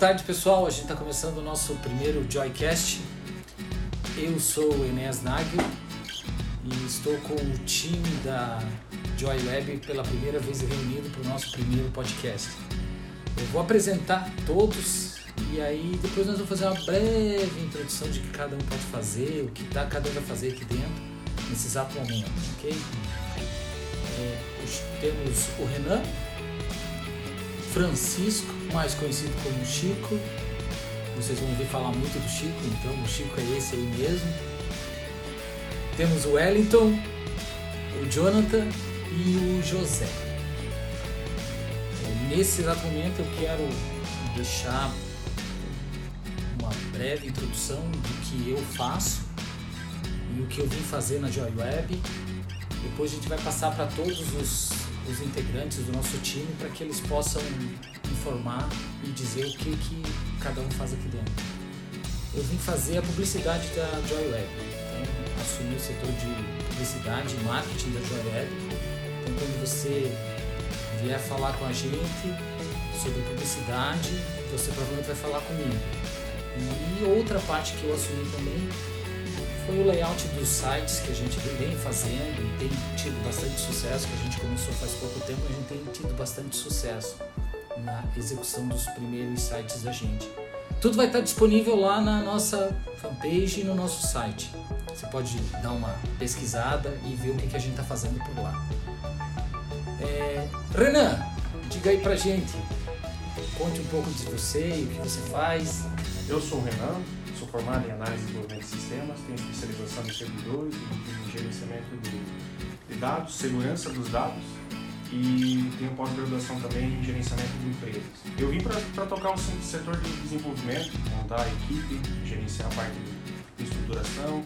tarde, pessoal. A gente está começando o nosso primeiro Joycast. Eu sou o Enéas Nagel e estou com o time da Joy Web pela primeira vez reunido para o nosso primeiro podcast. Eu vou apresentar todos e aí depois nós vamos fazer uma breve introdução de que cada um pode fazer, o que cada um vai fazer aqui dentro, nesse exato momento, ok? É, temos o Renan, Francisco, mais conhecido como Chico. Vocês vão ouvir falar muito do Chico, então o Chico é esse aí mesmo. Temos o Wellington, o Jonathan e o José. Nesse exato momento eu quero deixar uma breve introdução do que eu faço e o que eu vim fazer na Joy Web. Depois a gente vai passar para todos os, os integrantes do nosso time para que eles possam informar e dizer o que, que cada um faz aqui dentro. Eu vim fazer a publicidade da Joy Web. Então, assumi o setor de publicidade e marketing da Joy Web. Então, quando você vier falar com a gente sobre publicidade, você provavelmente vai falar comigo. E outra parte que eu assumi também foi o layout dos sites que a gente vem fazendo e tem tido bastante sucesso, que a gente começou faz pouco tempo, a gente tem tido bastante sucesso na execução dos primeiros sites da gente. Tudo vai estar disponível lá na nossa fanpage e no nosso site. Você pode dar uma pesquisada e ver o que, a gente está fazendo por lá. É... Renan, diga aí pra gente. Conte um pouco de você e o que você faz. Eu sou o Renan, sou formado em análise e desenvolvimento de sistemas, tenho especialização em servidores, em gerenciamento de dados, segurança dos dados e tenho pós-graduação também em gerenciamento de empresas. Eu vim para tocar um setor de desenvolvimento, montar a equipe, gerenciar a parte de estruturação,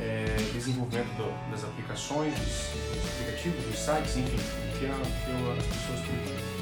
é, desenvolvimento do, das aplicações, dos, aplicativos, dos sites, enfim, o que, as pessoas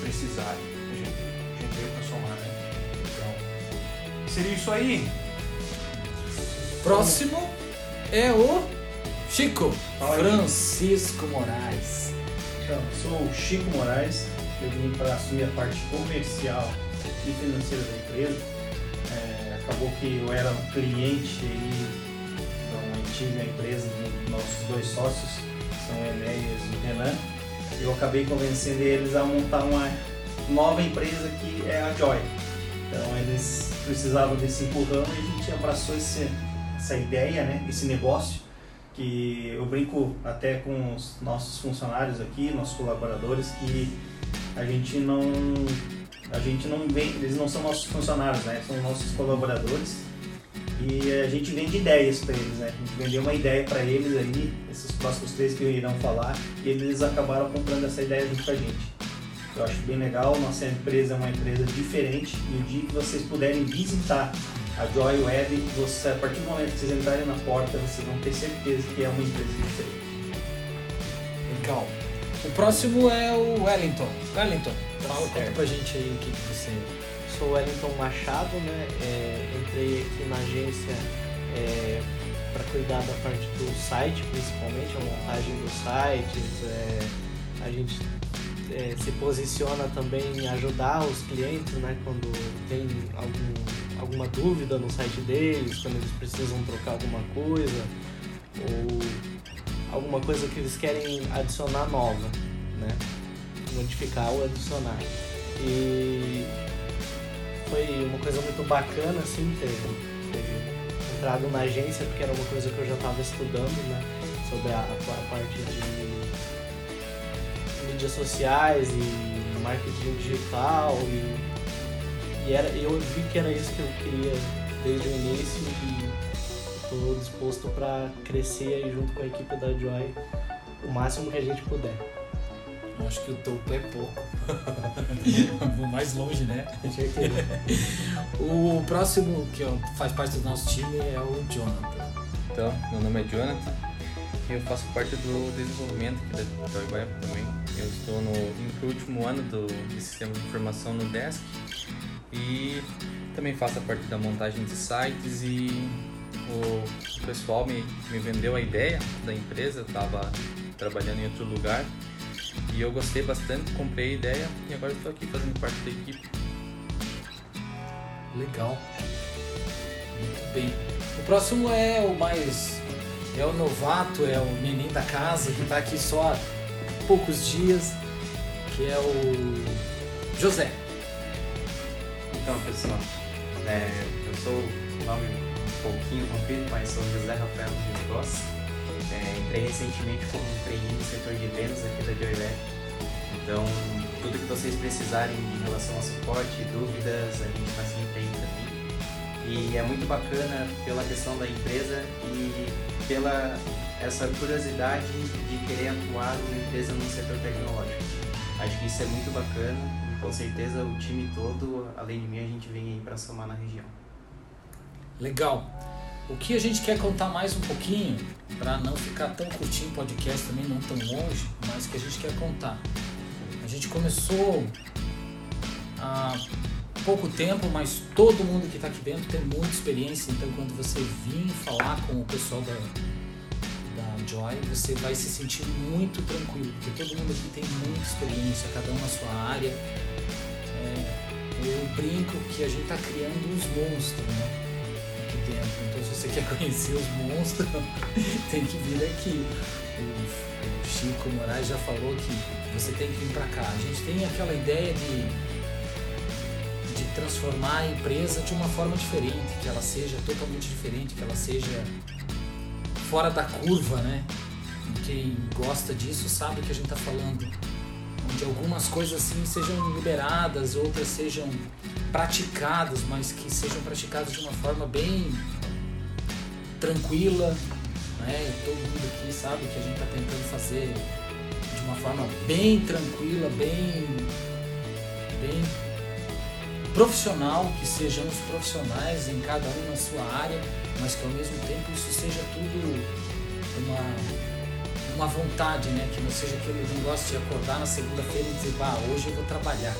precisarem. A gente, a gente veio para somar, né? Então, seria isso aí. Próximo é o Chico Francisco Moraes. Então, sou o Chico Moraes, eu vim para assumir a parte comercial e financeira da empresa. É, acabou que eu era um cliente aí uma antiga empresa dos nossos dois sócios, são Enéas e o Renan. Eu acabei convencendo eles a montar uma nova empresa que é a Joy. Então eles precisavam desse empurrão e a gente abraçou esse, essa ideia, né, esse negócio que eu brinco até com os nossos funcionários aqui, nossos colaboradores, que a gente não a gente não vem, eles não são nossos funcionários, né? São nossos colaboradores e a gente vende ideias para eles, né? A gente vendeu uma ideia para eles aí, esses próximos três que irão falar, e eles acabaram comprando essa ideia junto com a gente. Eu acho bem legal, nossa empresa é uma empresa diferente e o dia que vocês puderem visitar a Joy Web, você, a partir do momento que vocês entrarem na porta, vocês vão ter certeza que é uma empresa diferente. Legal. O próximo é o Wellington. Wellington, fala, conta pra gente aí o que, que você. Sou Wellington Machado, né? É, entrei aqui na agência é, para cuidar da parte do site, principalmente, a montagem dos sites. É, a gente é, se posiciona também em ajudar os clientes, né? Quando tem algum alguma dúvida no site deles, quando eles precisam trocar alguma coisa, ou alguma coisa que eles querem adicionar nova, né? Modificar ou adicionar. E foi uma coisa muito bacana, assim, ter, ter entrado na agência, porque era uma coisa que eu já estava estudando, né? Sobre a, a parte de mídias sociais e marketing digital e e era, eu vi que era isso que eu queria desde o início e estou disposto para crescer aí junto com a equipe da Joy o máximo que a gente puder. Eu acho que o topo é pouco. Vou mais longe, né? o próximo que faz parte do nosso time é o Jonathan. Então, meu nome é Jonathan e eu faço parte do desenvolvimento aqui da Joy também. Eu estou no, no último ano do, de sistema de informação no Desk e também faço a parte da montagem de sites e o pessoal me, me vendeu a ideia da empresa, estava trabalhando em outro lugar e eu gostei bastante, comprei a ideia e agora estou aqui fazendo parte da equipe. Legal. Muito bem. O próximo é o mais. É o novato, é o menino da casa que está aqui só há poucos dias, que é o José. Então, pessoal, é, eu sou o nome um pouquinho comprido, mas sou José Rafael Luiz Goss. É, entrei recentemente como trainee no setor de vendas aqui da Joylab. Então, tudo que vocês precisarem em relação a suporte, dúvidas, a gente está sempre aí também. E é muito bacana pela questão da empresa e pela essa curiosidade de querer atuar numa empresa no setor tecnológico. Acho que isso é muito bacana com certeza o time todo, além de mim, a gente vem aí para somar na região. Legal. O que a gente quer contar mais um pouquinho, para não ficar tão curtinho o podcast também, não tão longe, mas que a gente quer contar. A gente começou há pouco tempo, mas todo mundo que está aqui dentro tem muita experiência, então quando você vir falar com o pessoal da, da Joy, você vai se sentir muito tranquilo, porque todo mundo aqui tem muita experiência, cada um na sua área. É, eu brinco que a gente está criando uns monstros, né? Aqui dentro. Então se você quer conhecer os monstros, tem que vir aqui. O, o Chico Moraes já falou que você tem que vir para cá. A gente tem aquela ideia de de transformar a empresa de uma forma diferente, que ela seja totalmente diferente, que ela seja fora da curva, né? E quem gosta disso sabe o que a gente está falando. Algumas coisas assim sejam liberadas, outras sejam praticadas, mas que sejam praticadas de uma forma bem tranquila, né? Todo mundo aqui sabe que a gente está tentando fazer de uma forma bem tranquila, bem, bem profissional, que sejamos profissionais em cada um na sua área, mas que ao mesmo tempo isso seja tudo uma, uma vontade, né? Que não seja aquele negócio de acordar na segunda-feira e dizer, bah, hoje eu vou trabalhar.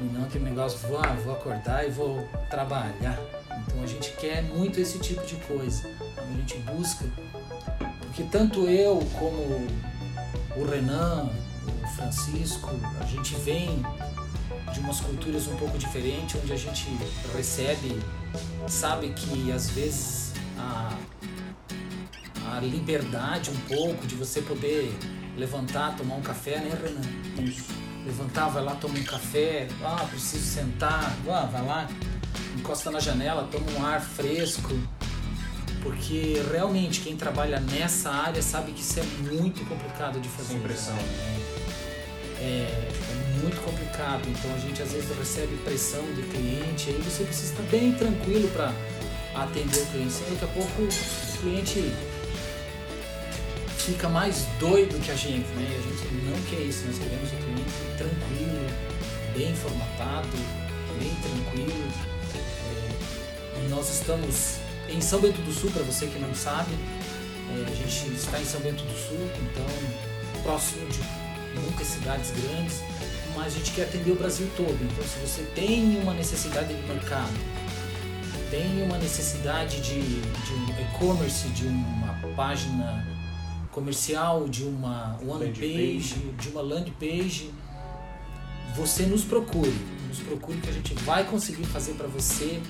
E não aquele negócio, vou, ah, vou acordar e vou trabalhar. Então a gente quer muito esse tipo de coisa. A gente busca, porque tanto eu como o Renan, o Francisco, a gente vem de umas culturas um pouco diferentes, onde a gente recebe, sabe que às vezes a, a liberdade um pouco de você poder levantar, tomar um café, né, Renan? Isso. Levantar, vai lá, toma um café, ah, preciso sentar, ah, vai lá, encosta na janela, toma um ar fresco. Porque realmente quem trabalha nessa área sabe que isso é muito complicado de fazer. Sem pressão. né? É, é muito complicado. Então a gente às vezes recebe pressão de cliente, aí você precisa estar bem tranquilo para atender o cliente. Daqui a pouco o cliente fica mais doido que a gente, né? E a gente não quer isso, nós queremos o cliente tranquilo, bem formatado, bem tranquilo. É, nós estamos em São Bento do Sul, para você que não sabe, é, a gente está em São Bento do Sul, então próximo de muitas cidades grandes, mas a gente quer atender o Brasil todo. Então, se você tem uma necessidade de mercado, tem uma necessidade de, de um e-commerce, de uma página comercial, de uma one Landing page, de uma landing page, você nos procure. Nos procure que a gente vai conseguir fazer para você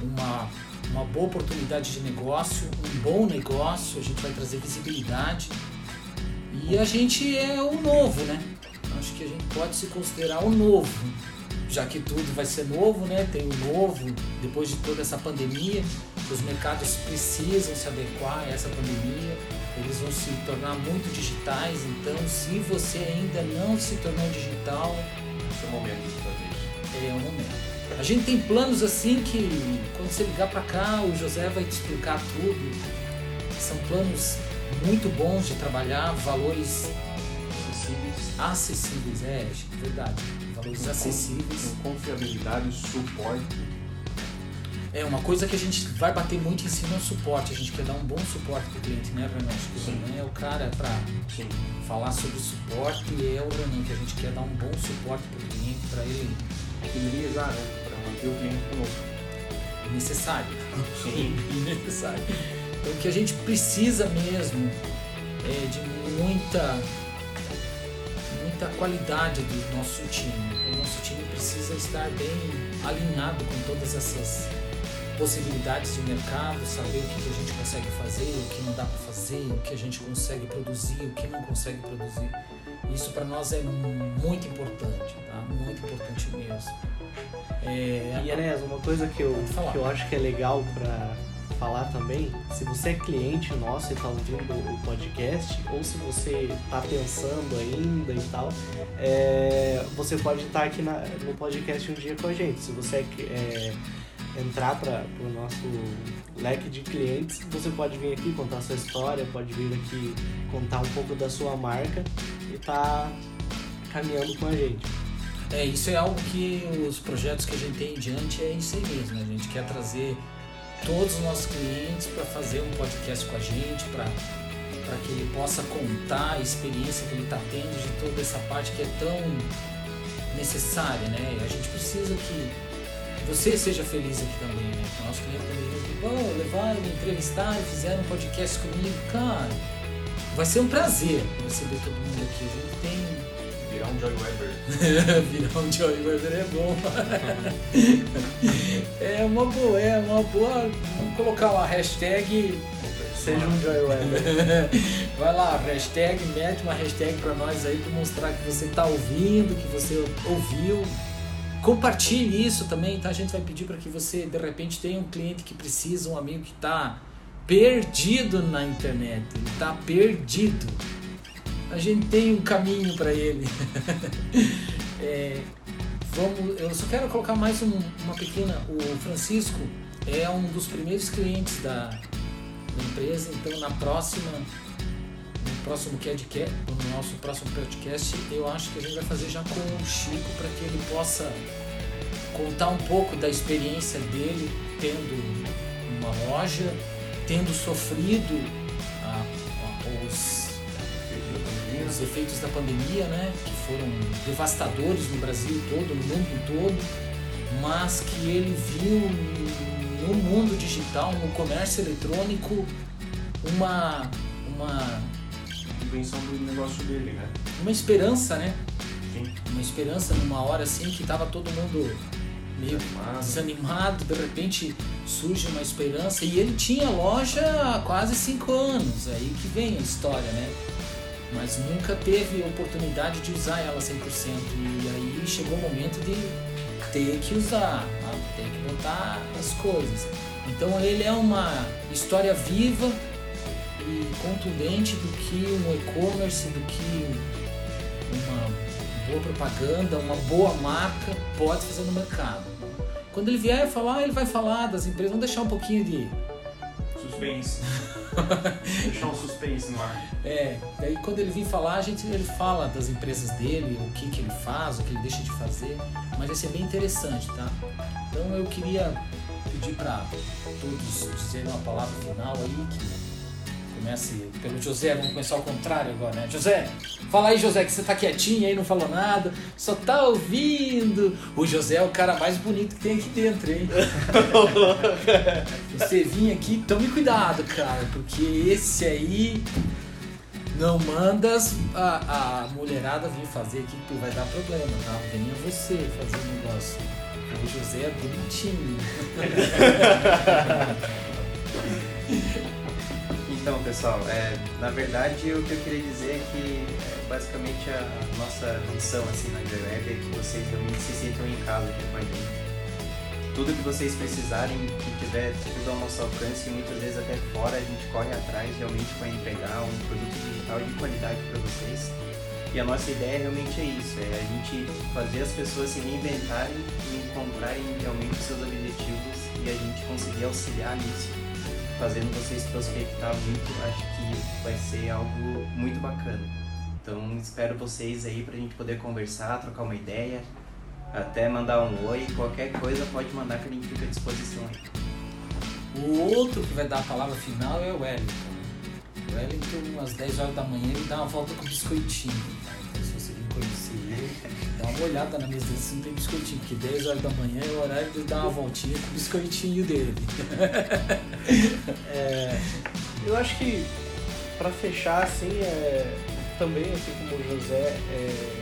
uma, uma boa oportunidade de negócio, um bom negócio, a gente vai trazer visibilidade. E a gente é o novo, né? Acho que a gente pode se considerar o novo, já que tudo vai ser novo, né? Tem o novo, depois de toda essa pandemia, os mercados precisam se adequar a essa pandemia, eles vão se tornar muito digitais, então se você ainda não se tornou digital, Esse é o momento de fazer isso. é o momento. A gente tem planos assim que quando você ligar para cá, o José vai te explicar tudo. São planos muito bons de trabalhar, valores Acessíveis, acessíveis, é, é verdade. Valores acessíveis. confiabilidade, suporte. É uma coisa que a gente vai bater muito em cima é o suporte. A gente quer dar um bom suporte pro cliente, né, Renan? Acho que o é o cara para falar sobre suporte e é o Renan que a gente quer dar um bom suporte pro cliente, para ele Fidelizar, né? Para manter o cliente conosco. necessário. Sim. necessário. Então o que a gente precisa mesmo é de muita muita qualidade do nosso time. Então nosso time precisa estar bem alinhado com todas essas possibilidades de mercado, saber o que a gente consegue fazer, o que não dá para fazer, o que a gente consegue produzir, o que não consegue produzir. Isso para nós é muito importante, tá? Muito importante mesmo. É, e Enes, uma coisa que eu, que eu acho que é legal para falar também, se você é cliente nosso e está ouvindo o podcast, ou se você está pensando ainda e tal, é, você pode estar tá aqui na, no podcast um dia com a gente. Se você é, é entrar para o nosso leque de clientes, você pode vir aqui contar sua história, pode vir aqui contar um pouco da sua marca e tá caminhando com a gente. É, isso é algo que os projetos que a gente tem em diante é isso aí mesmo. Né? A gente quer trazer todos os nossos clientes para fazer um podcast com a gente, para que ele possa contar a experiência que ele está tendo de toda essa parte que é tão necessária, né? A gente precisa que você seja feliz aqui também, né? O nosso cliente também oh, levaram, entrevistaram, fizeram um podcast comigo, cara. Vai ser um prazer receber todo mundo aqui. A gente tem Virar um Joy Weber. Virar um Joy Weber é bom. é uma boa, é uma boa. Vamos colocar uma hashtag. Seja um Joy Weber. Vai lá, hashtag, mete uma hashtag pra nós aí pra mostrar que você tá ouvindo, que você ouviu. Compartilhe isso também, tá? A gente vai pedir para que você, de repente, tenha um cliente que precisa, um amigo que está perdido na internet. Ele está perdido a gente tem um caminho para ele. é, vamos, eu só quero colocar mais um, uma pequena. O Francisco é um dos primeiros clientes da, da empresa, então na próxima no próximo podcast, no nosso próximo podcast, eu acho que a gente vai fazer já com o Chico para que ele possa contar um pouco da experiência dele tendo uma loja, tendo sofrido a, a, os os efeitos da pandemia, né, que foram devastadores no Brasil todo, no mundo todo, mas que ele viu no mundo digital, no comércio eletrônico, uma uma invenção do negócio dele, né? Uma esperança, né? Sim. Uma esperança numa hora assim que tava todo mundo meio desanimado. desanimado, de repente surge uma esperança e ele tinha loja há quase cinco anos, aí que vem a história, né? Mas nunca teve oportunidade de usar ela 100%. E aí chegou o momento de ter que usar, tá? ter que botar as coisas. Então ele é uma história viva e contundente do que um e-commerce, do que uma boa propaganda, uma boa marca pode fazer no mercado. Quando ele vier falar, ele vai falar das empresas, vamos deixar um pouquinho de suspense. Deixar um suspense no ar. É, daí quando ele vir falar, a gente, ele fala das empresas dele, o que, que ele faz, o que ele deixa de fazer, mas vai ser bem interessante, tá? Então eu queria pedir para todos dizerem uma palavra final aí que Comece pelo José, vamos começar ao contrário agora, né? José, fala aí, José, que você tá quietinho aí, não falou nada, só tá ouvindo. O José é o cara mais bonito que tem aqui dentro, hein? você vinha aqui, tome cuidado, cara, porque esse aí não manda a, a mulherada vir fazer aqui que vai dar problema, tá? Venha você fazer o negócio. O José é bonitinho. Pessoal, é, na verdade o que eu queria dizer é que é, basicamente a nossa missão assim na Web é que vocês realmente se sintam em casa aqui com a gente. Tudo que vocês precisarem, que tiver tudo ao nosso alcance e muitas vezes até fora, a gente corre atrás realmente para entregar um produto digital de qualidade para vocês. E a nossa ideia realmente é isso, é a gente fazer as pessoas se reinventarem e encontrarem realmente os seus objetivos e a gente conseguir auxiliar nisso fazendo vocês prospectar muito, acho que vai ser algo muito bacana. Então espero vocês aí pra gente poder conversar, trocar uma ideia, até mandar um oi, qualquer coisa pode mandar que a gente fica à disposição aí. O outro que vai dar a palavra final é o Wellington. O Wellington, às 10 horas da manhã, ele dá uma volta com biscoitinho. Tá? Então se você vir conhecer ele, dá uma olhada na mesa dele se não tem biscoitinho, porque 10 horas da manhã é o horário de dar uma voltinha com o biscoitinho dele. é, eu acho que para fechar assim, é, também assim como o José, é,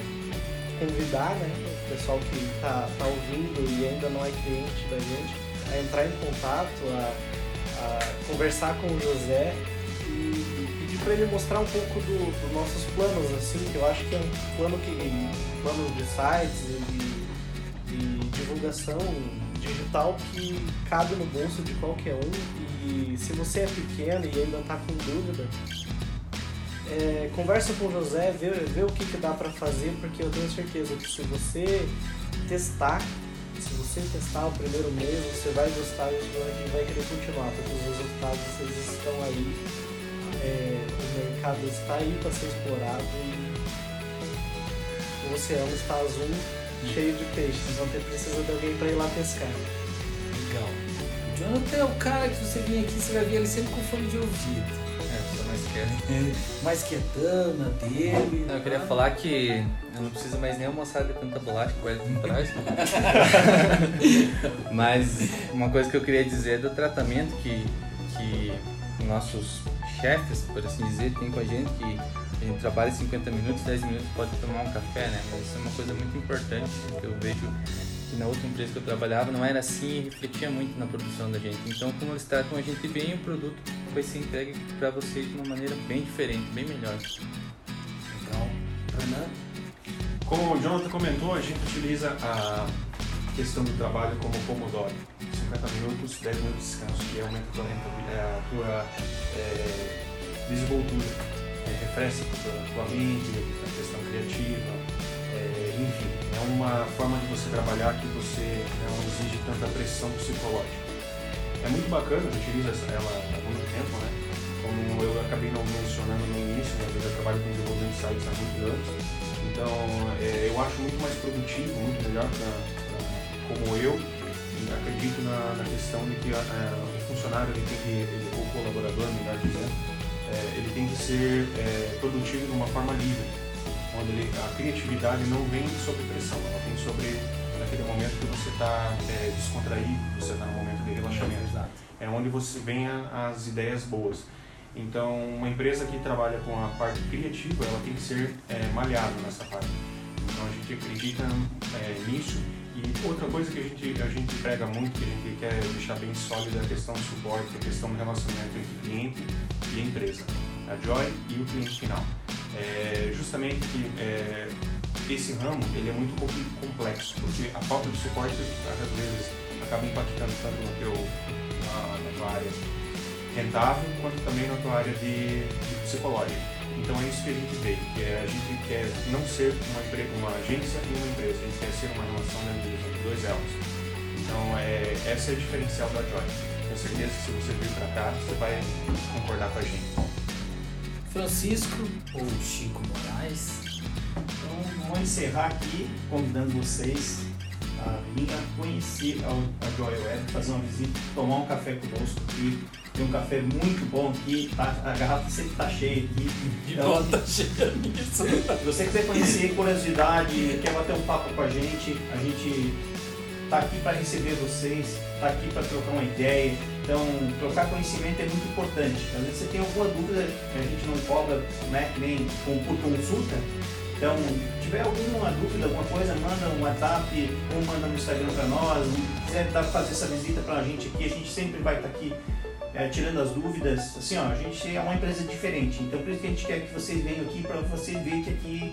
convidar, né? o pessoal que está tá ouvindo e ainda não é cliente da gente a entrar em contato, a, a conversar com o José e pedir para ele mostrar um pouco dos do nossos planos, assim, que eu acho que é um plano que. plano de sites e de, divulgação digital que cabe no bolso de qualquer um e se você é pequeno e ainda está com dúvida, é, conversa com o José, vê, vê o que, que dá para fazer, porque eu tenho certeza que se você testar, se você testar o primeiro mês, você vai gostar e vai querer continuar, porque os resultados eles estão aí, é, o mercado está aí para ser explorado e o oceano está azul, cheio de peixes, então precisa de alguém para ir lá pescar. Legal. O Jonathan é o cara que você vem aqui, você vai ver ele sempre com fone de ouvido mais quietão na dele. Não, eu queria falar que eu não preciso mais nem almoçar de tanta bolacha que o Wellington traz. Mas uma coisa que eu queria dizer é do tratamento que, que nossos chefes, por assim dizer, têm com a gente, que a gente trabalha 50 minutos, 10 minutos pode tomar um café, né? Mas isso é uma coisa muito importante que eu vejo que na outra empresa que eu trabalhava não era assim e refletia muito na produção da gente. Então, como eles tratam a gente bem, o produto vai ser entregue para vocês de uma maneira bem diferente, bem melhor. Então, Renan? Como o Jonathan comentou, a gente utiliza a questão do trabalho como Pomodoro. 50 minutos, 10 minutos de descanso, que aumenta a tua, a tua é, desenvoltura, é, refresca a tua, mente, a questão criativa, é, enfim, é uma forma de você trabalhar que você não exige tanta pressão psicológica. É muito bacana, eu utilizo ela há muito tempo, né? Como eu acabei não mencionando no início, mas eu já trabalho com desenvolvimento de sites há muitos anos. Então, é, eu acho muito mais produtivo, muito melhor pra como eu, acredito na, na, questão de que é, o funcionário, ele tem que, ele, o colaborador, melhor dizendo, é, ele tem que ser é, produtivo de uma forma livre onde ele, a criatividade não vem sob pressão, ela vem sobre naquele momento que você está é, descontraído, você está no momento de relaxamento. Exato. É onde você vem a, as ideias boas. Então, uma empresa que trabalha com a parte criativa, ela tem que ser é, malhada nessa parte. Então, a gente acredita é, nisso. E outra coisa que a gente, a gente prega muito, que a gente quer deixar bem sólida, é a questão do suporte, a questão do relacionamento entre cliente e a empresa, a Joy e o cliente final é justamente que é, esse ramo ele é muito complexo, porque a falta de suporte às vezes acaba impactando tanto no teu, na, na tua área rentável quanto também na tua área de, de psicológica. Então é isso que a gente vê, que é, a gente quer não ser uma, uma agência e uma empresa, a gente quer ser uma relação de entre dois elos. Então é, essa é a diferencial da Joy. Tenho certeza que se você vir para cá, você vai concordar com a gente. Francisco ou Chico Moraes. Então, vou encerrar aqui convidando vocês a vir a conhecer a, Joy Web, fazer uma visita, tomar um café conosco aqui. Tem um café muito bom aqui, tá, a garrafa sempre está cheia aqui. Então, tá cheia nisso. Se você quiser conhecer curiosidade, quer bater um papo com a gente, a gente está aqui para receber vocês, está aqui para trocar uma ideia. Então, trocar conhecimento é muito importante. Às vezes você tem alguma dúvida que a gente não cobra, né, nem por consulta. Então, se tiver alguma dúvida, alguma coisa, manda um WhatsApp ou manda no Instagram para nós. Se quiser fazer essa visita para a gente aqui, a gente sempre vai estar tá aqui é, tirando as dúvidas. Assim, ó, a gente é uma empresa diferente. Então, por isso que a gente quer que vocês venham aqui para você ver que aqui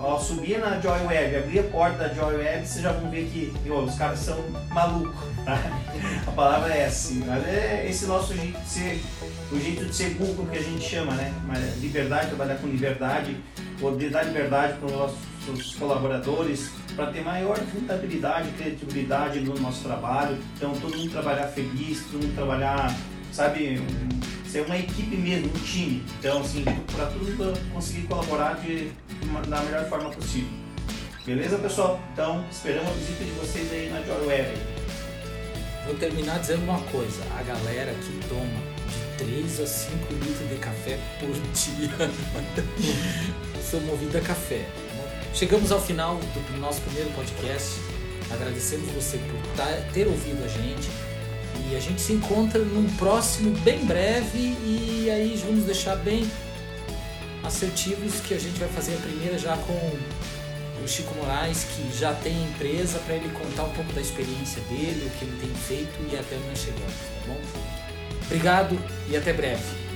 Ó, subir na Joy Web, abrir a porta da Joy Web, vocês já vão ver que os caras são malucos. Tá? A palavra é essa. Mas é esse nosso jeito de ser, o jeito de ser Google que a gente chama, né? Liberdade, trabalhar com liberdade, poder dar liberdade para os nossos colaboradores, para ter maior rentabilidade, criatividade no nosso trabalho. Então todo mundo trabalhar feliz, todo mundo trabalhar, sabe, ser uma equipe mesmo, um time. Então, assim, para tudo conseguir colaborar de, da melhor forma possível. Beleza, pessoal? Então, esperamos a visita de vocês aí na Joy Web. Vou terminar dizendo uma coisa: a galera que toma de 3 a 5 litros de café por dia sou movida a café. Chegamos ao final do nosso primeiro podcast. Agradecemos você por ter ouvido a gente e a gente se encontra num próximo bem breve e aí vamos deixar bem assertivos que a gente vai fazer a primeira já com o Chico Moraes, que já tem empresa, para ele contar um pouco da experiência dele, o que ele tem feito e até onde chegamos, tá bom? Obrigado e até breve.